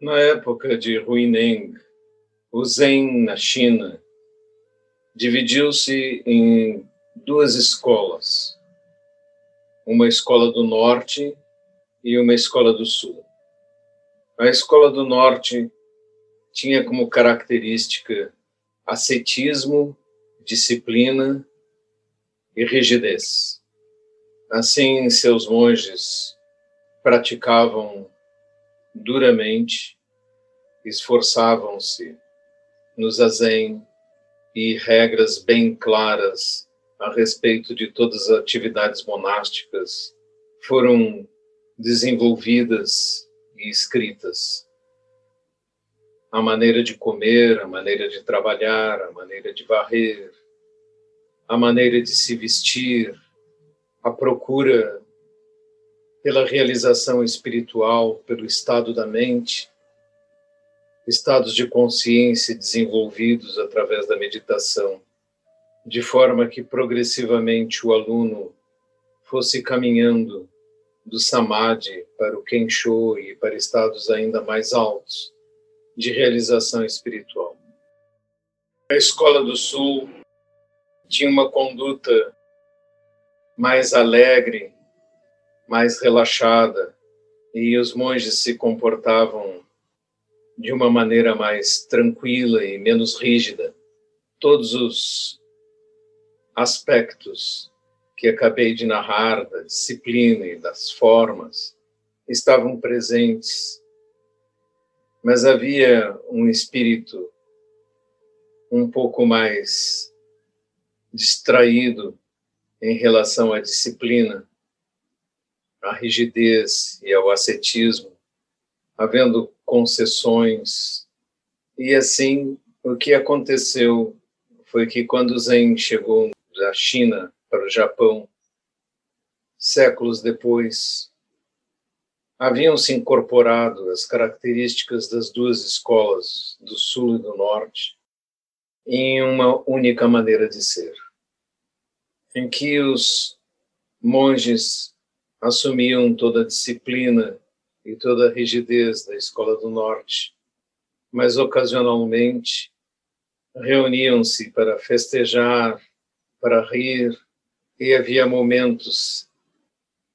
Na época de Huineng, o Zen na China dividiu-se em duas escolas, uma escola do norte e uma escola do sul. A escola do norte tinha como característica ascetismo, disciplina e rigidez. Assim, seus monges praticavam duramente, esforçavam-se no zazen e regras bem claras a respeito de todas as atividades monásticas foram desenvolvidas e escritas. A maneira de comer, a maneira de trabalhar, a maneira de varrer, a maneira de se vestir, a procura pela realização espiritual, pelo estado da mente, estados de consciência desenvolvidos através da meditação, de forma que progressivamente o aluno fosse caminhando do samadhi para o kensho e para estados ainda mais altos de realização espiritual. A Escola do Sul tinha uma conduta mais alegre, mais relaxada, e os monges se comportavam de uma maneira mais tranquila e menos rígida. Todos os aspectos que acabei de narrar da disciplina e das formas estavam presentes, mas havia um espírito um pouco mais distraído em relação à disciplina, à rigidez e ao ascetismo, havendo concessões. E assim, o que aconteceu foi que quando Zen chegou da China para o Japão, séculos depois, haviam se incorporado as características das duas escolas, do Sul e do Norte, em uma única maneira de ser em que os monges assumiam toda a disciplina e toda a rigidez da escola do norte, mas ocasionalmente reuniam-se para festejar, para rir, e havia momentos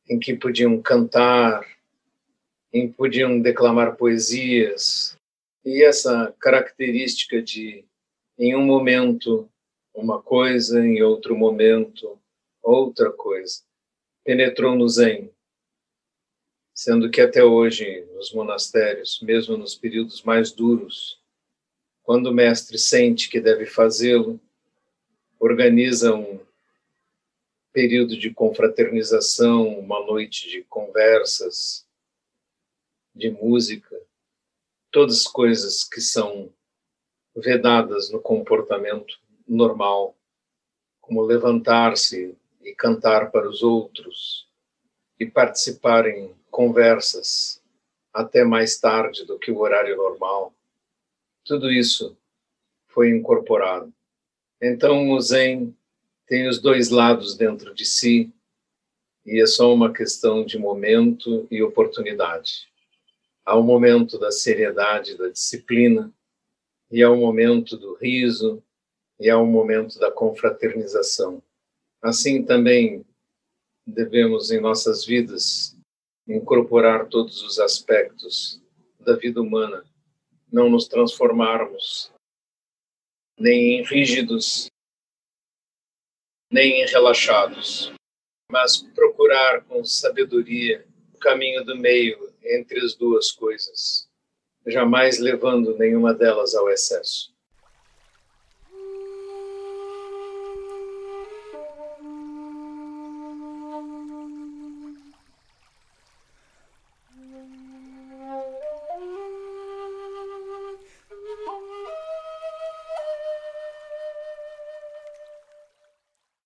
em que podiam cantar, em que podiam declamar poesias, e essa característica de, em um momento, uma coisa, em outro momento, outra coisa. Penetrou no Zen, sendo que até hoje, nos monastérios, mesmo nos períodos mais duros, quando o mestre sente que deve fazê-lo, organiza um período de confraternização, uma noite de conversas, de música, todas coisas que são vedadas no comportamento normal, como levantar-se cantar para os outros e participar em conversas até mais tarde do que o horário normal. Tudo isso foi incorporado. Então o Zen tem os dois lados dentro de si e é só uma questão de momento e oportunidade. Há o momento da seriedade, da disciplina, e há o momento do riso, e é um momento da confraternização. Assim também devemos em nossas vidas incorporar todos os aspectos da vida humana, não nos transformarmos nem em rígidos, nem em relaxados, mas procurar com sabedoria o caminho do meio entre as duas coisas, jamais levando nenhuma delas ao excesso.